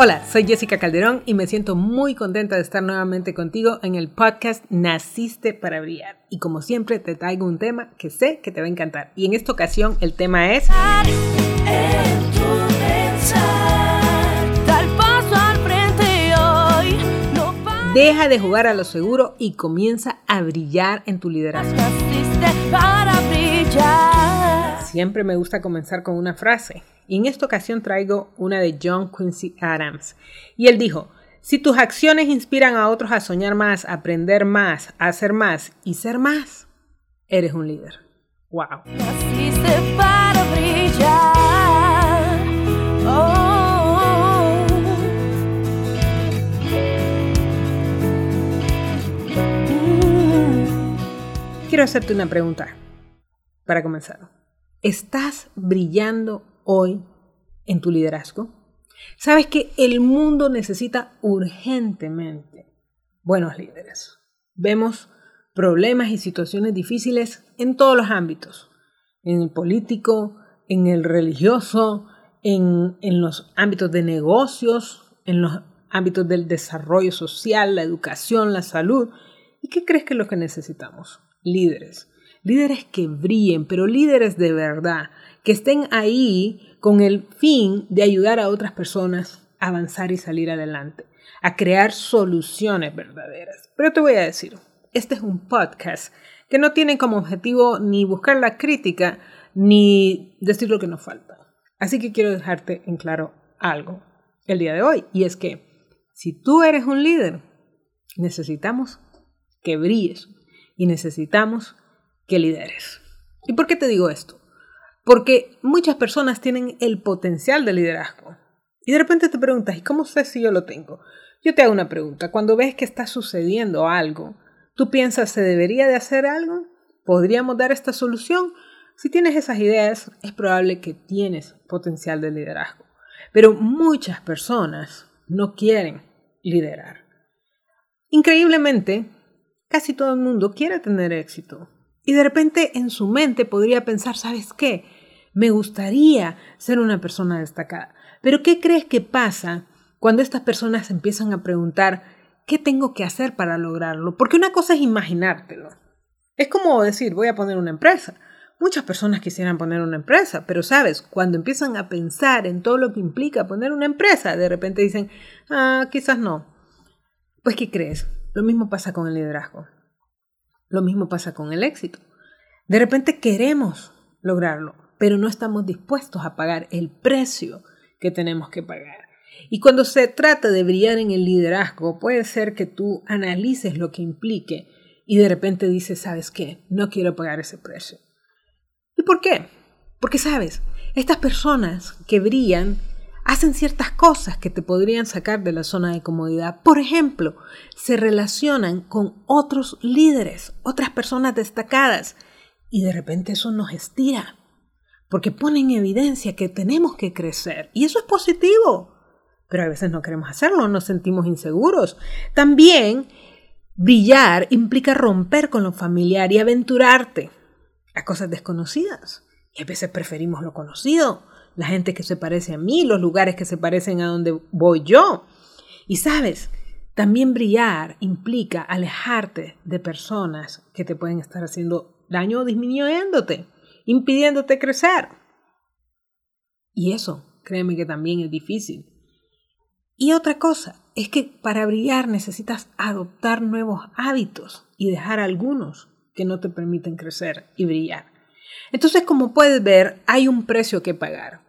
Hola, soy Jessica Calderón y me siento muy contenta de estar nuevamente contigo en el podcast Naciste para Brillar. Y como siempre te traigo un tema que sé que te va a encantar. Y en esta ocasión el tema es... Deja de jugar a lo seguro y comienza a brillar en tu liderazgo. Siempre me gusta comenzar con una frase. Y en esta ocasión traigo una de John Quincy Adams. Y él dijo, si tus acciones inspiran a otros a soñar más, a aprender más, a hacer más y ser más, eres un líder. ¡Wow! para brillar. Oh. Quiero hacerte una pregunta para comenzar. ¿Estás brillando hoy en tu liderazgo? Sabes que el mundo necesita urgentemente buenos líderes. Vemos problemas y situaciones difíciles en todos los ámbitos, en el político, en el religioso, en, en los ámbitos de negocios, en los ámbitos del desarrollo social, la educación, la salud. ¿Y qué crees que es lo que necesitamos? Líderes. Líderes que brillen, pero líderes de verdad, que estén ahí con el fin de ayudar a otras personas a avanzar y salir adelante, a crear soluciones verdaderas. Pero te voy a decir, este es un podcast que no tiene como objetivo ni buscar la crítica ni decir lo que nos falta. Así que quiero dejarte en claro algo el día de hoy, y es que si tú eres un líder, necesitamos que brilles y necesitamos que lideres. ¿Y por qué te digo esto? Porque muchas personas tienen el potencial de liderazgo. Y de repente te preguntas, ¿y cómo sé si yo lo tengo? Yo te hago una pregunta. Cuando ves que está sucediendo algo, ¿tú piensas, ¿se debería de hacer algo? ¿Podríamos dar esta solución? Si tienes esas ideas, es probable que tienes potencial de liderazgo. Pero muchas personas no quieren liderar. Increíblemente, casi todo el mundo quiere tener éxito. Y de repente en su mente podría pensar, ¿sabes qué? Me gustaría ser una persona destacada. Pero ¿qué crees que pasa cuando estas personas empiezan a preguntar, ¿qué tengo que hacer para lograrlo? Porque una cosa es imaginártelo. Es como decir, voy a poner una empresa. Muchas personas quisieran poner una empresa, pero sabes, cuando empiezan a pensar en todo lo que implica poner una empresa, de repente dicen, ah, quizás no. Pues, ¿qué crees? Lo mismo pasa con el liderazgo. Lo mismo pasa con el éxito. De repente queremos lograrlo, pero no estamos dispuestos a pagar el precio que tenemos que pagar. Y cuando se trata de brillar en el liderazgo, puede ser que tú analices lo que implique y de repente dices, ¿sabes qué? No quiero pagar ese precio. ¿Y por qué? Porque, sabes, estas personas que brillan hacen ciertas cosas que te podrían sacar de la zona de comodidad. Por ejemplo, se relacionan con otros líderes, otras personas destacadas, y de repente eso nos estira porque pone en evidencia que tenemos que crecer y eso es positivo, pero a veces no queremos hacerlo, nos sentimos inseguros. También brillar implica romper con lo familiar y aventurarte a cosas desconocidas. Y a veces preferimos lo conocido, la gente que se parece a mí, los lugares que se parecen a donde voy yo. Y sabes, también brillar implica alejarte de personas que te pueden estar haciendo daño o disminuyéndote impidiéndote crecer. Y eso, créeme que también es difícil. Y otra cosa, es que para brillar necesitas adoptar nuevos hábitos y dejar algunos que no te permiten crecer y brillar. Entonces, como puedes ver, hay un precio que pagar.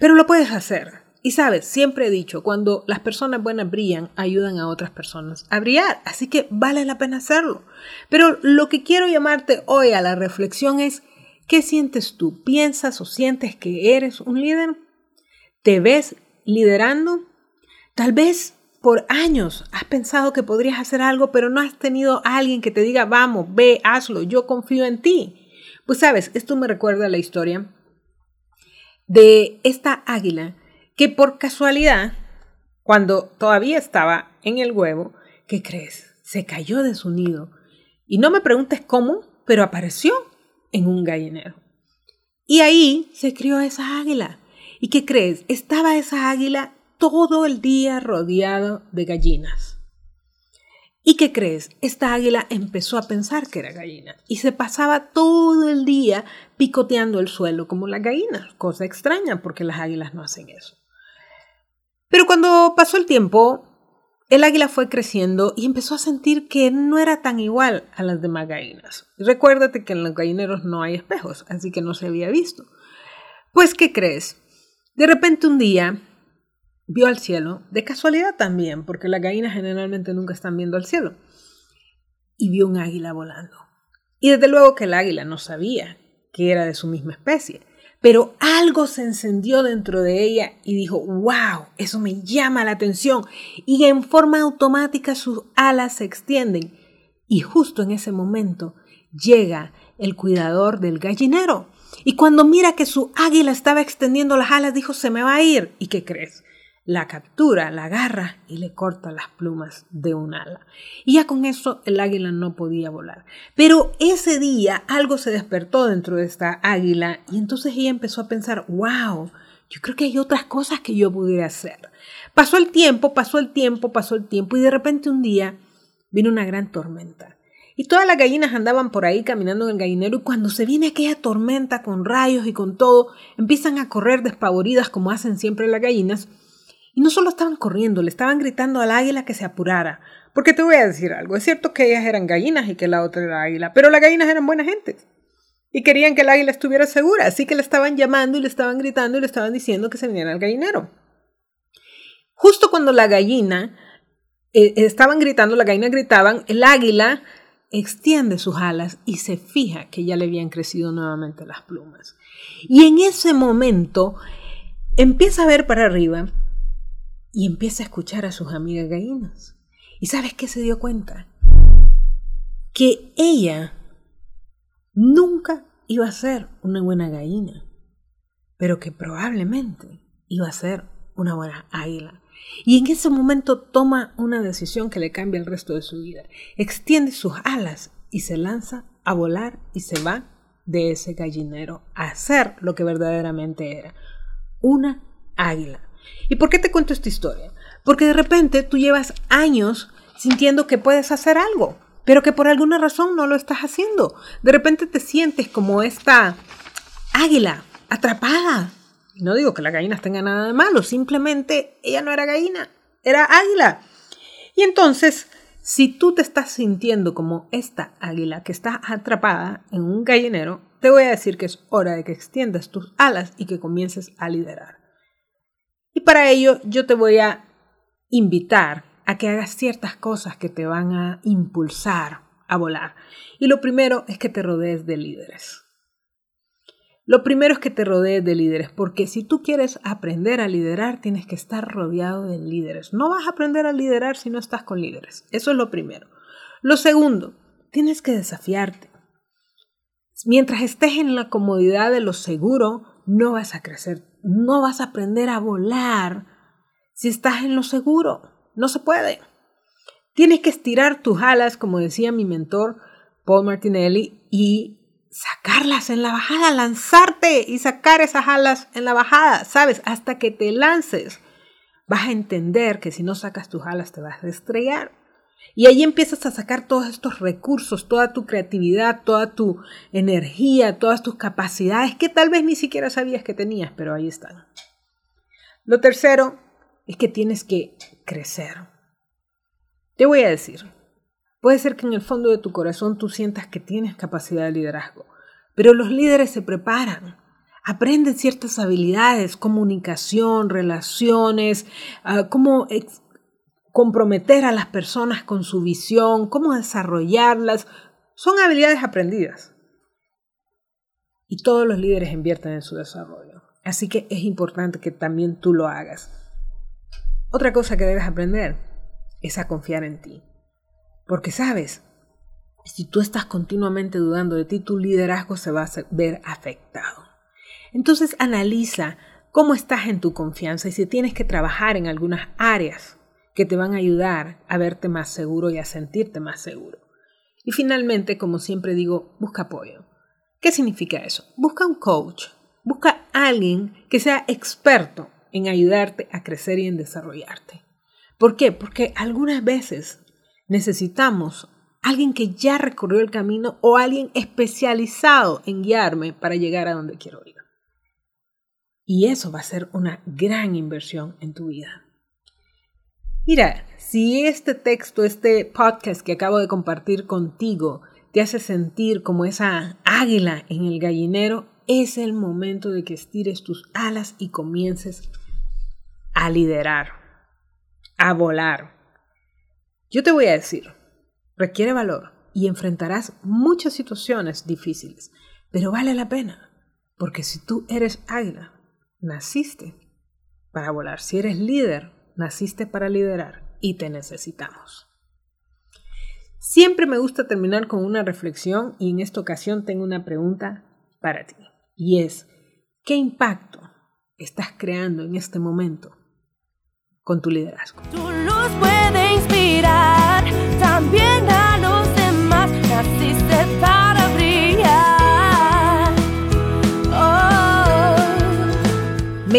Pero lo puedes hacer. Y sabes, siempre he dicho, cuando las personas buenas brillan, ayudan a otras personas a brillar. Así que vale la pena hacerlo. Pero lo que quiero llamarte hoy a la reflexión es, ¿qué sientes tú? ¿Piensas o sientes que eres un líder? ¿Te ves liderando? Tal vez por años has pensado que podrías hacer algo, pero no has tenido a alguien que te diga, vamos, ve, hazlo, yo confío en ti. Pues sabes, esto me recuerda la historia de esta águila que por casualidad, cuando todavía estaba en el huevo, ¿qué crees? Se cayó de su nido. Y no me preguntes cómo, pero apareció en un gallinero. Y ahí se crió esa águila. ¿Y qué crees? Estaba esa águila todo el día rodeado de gallinas. ¿Y qué crees? Esta águila empezó a pensar que era gallina y se pasaba todo el día picoteando el suelo como las gallinas, cosa extraña porque las águilas no hacen eso. Pero cuando pasó el tiempo, el águila fue creciendo y empezó a sentir que no era tan igual a las demás gallinas. recuérdate que en los gallineros no hay espejos, así que no se había visto. Pues, ¿qué crees? De repente un día vio al cielo, de casualidad también, porque las gallinas generalmente nunca están viendo al cielo, y vio un águila volando. Y desde luego que el águila no sabía que era de su misma especie, pero algo se encendió dentro de ella y dijo, wow, eso me llama la atención. Y en forma automática sus alas se extienden. Y justo en ese momento llega el cuidador del gallinero. Y cuando mira que su águila estaba extendiendo las alas, dijo, se me va a ir. ¿Y qué crees? La captura, la agarra y le corta las plumas de un ala. Y ya con eso el águila no podía volar. Pero ese día algo se despertó dentro de esta águila y entonces ella empezó a pensar, wow, yo creo que hay otras cosas que yo pudiera hacer. Pasó el tiempo, pasó el tiempo, pasó el tiempo y de repente un día vino una gran tormenta. Y todas las gallinas andaban por ahí caminando en el gallinero y cuando se viene aquella tormenta con rayos y con todo, empiezan a correr despavoridas como hacen siempre las gallinas y no solo estaban corriendo, le estaban gritando al águila que se apurara. Porque te voy a decir algo, es cierto que ellas eran gallinas y que la otra era águila, pero las gallinas eran buena gente. Y querían que el águila estuviera segura, así que le estaban llamando y le estaban gritando y le estaban diciendo que se viniera al gallinero. Justo cuando la gallina eh, estaban gritando, la gallina gritaban, el águila extiende sus alas y se fija que ya le habían crecido nuevamente las plumas. Y en ese momento empieza a ver para arriba y empieza a escuchar a sus amigas gallinas. ¿Y sabes qué se dio cuenta? Que ella nunca iba a ser una buena gallina, pero que probablemente iba a ser una buena águila. Y en ese momento toma una decisión que le cambia el resto de su vida. Extiende sus alas y se lanza a volar y se va de ese gallinero a ser lo que verdaderamente era, una águila. ¿Y por qué te cuento esta historia? Porque de repente tú llevas años sintiendo que puedes hacer algo, pero que por alguna razón no lo estás haciendo. De repente te sientes como esta águila atrapada. No digo que las gallinas tengan nada de malo, simplemente ella no era gallina, era águila. Y entonces, si tú te estás sintiendo como esta águila que está atrapada en un gallinero, te voy a decir que es hora de que extiendas tus alas y que comiences a liderar. Y para ello yo te voy a invitar a que hagas ciertas cosas que te van a impulsar a volar. Y lo primero es que te rodees de líderes. Lo primero es que te rodees de líderes, porque si tú quieres aprender a liderar, tienes que estar rodeado de líderes. No vas a aprender a liderar si no estás con líderes. Eso es lo primero. Lo segundo, tienes que desafiarte. Mientras estés en la comodidad de lo seguro, no vas a crecer no vas a aprender a volar si estás en lo seguro. No se puede. Tienes que estirar tus alas, como decía mi mentor Paul Martinelli, y sacarlas en la bajada, lanzarte y sacar esas alas en la bajada, ¿sabes? Hasta que te lances. Vas a entender que si no sacas tus alas te vas a estrellar. Y ahí empiezas a sacar todos estos recursos, toda tu creatividad, toda tu energía, todas tus capacidades que tal vez ni siquiera sabías que tenías, pero ahí están. Lo tercero es que tienes que crecer. Te voy a decir, puede ser que en el fondo de tu corazón tú sientas que tienes capacidad de liderazgo, pero los líderes se preparan, aprenden ciertas habilidades, comunicación, relaciones, uh, cómo comprometer a las personas con su visión, cómo desarrollarlas, son habilidades aprendidas. Y todos los líderes invierten en su desarrollo. Así que es importante que también tú lo hagas. Otra cosa que debes aprender es a confiar en ti. Porque sabes, si tú estás continuamente dudando de ti, tu liderazgo se va a ver afectado. Entonces analiza cómo estás en tu confianza y si tienes que trabajar en algunas áreas que te van a ayudar a verte más seguro y a sentirte más seguro. Y finalmente, como siempre digo, busca apoyo. ¿Qué significa eso? Busca un coach, busca alguien que sea experto en ayudarte a crecer y en desarrollarte. ¿Por qué? Porque algunas veces necesitamos alguien que ya recorrió el camino o alguien especializado en guiarme para llegar a donde quiero ir. Y eso va a ser una gran inversión en tu vida. Mira, si este texto, este podcast que acabo de compartir contigo, te hace sentir como esa águila en el gallinero, es el momento de que estires tus alas y comiences a liderar, a volar. Yo te voy a decir, requiere valor y enfrentarás muchas situaciones difíciles, pero vale la pena, porque si tú eres águila, naciste para volar. Si eres líder, naciste para liderar y te necesitamos. Siempre me gusta terminar con una reflexión y en esta ocasión tengo una pregunta para ti. Y es, ¿qué impacto estás creando en este momento con tu liderazgo? Tu luz puede inspirar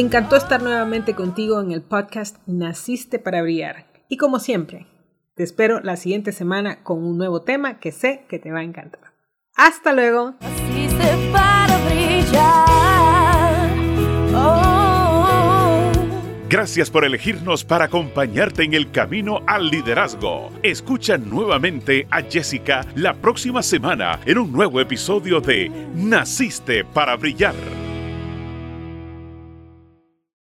Me encantó estar nuevamente contigo en el podcast Naciste para brillar. Y como siempre, te espero la siguiente semana con un nuevo tema que sé que te va a encantar. Hasta luego. Naciste para brillar. Oh. Gracias por elegirnos para acompañarte en el camino al liderazgo. Escucha nuevamente a Jessica la próxima semana en un nuevo episodio de Naciste para Brillar.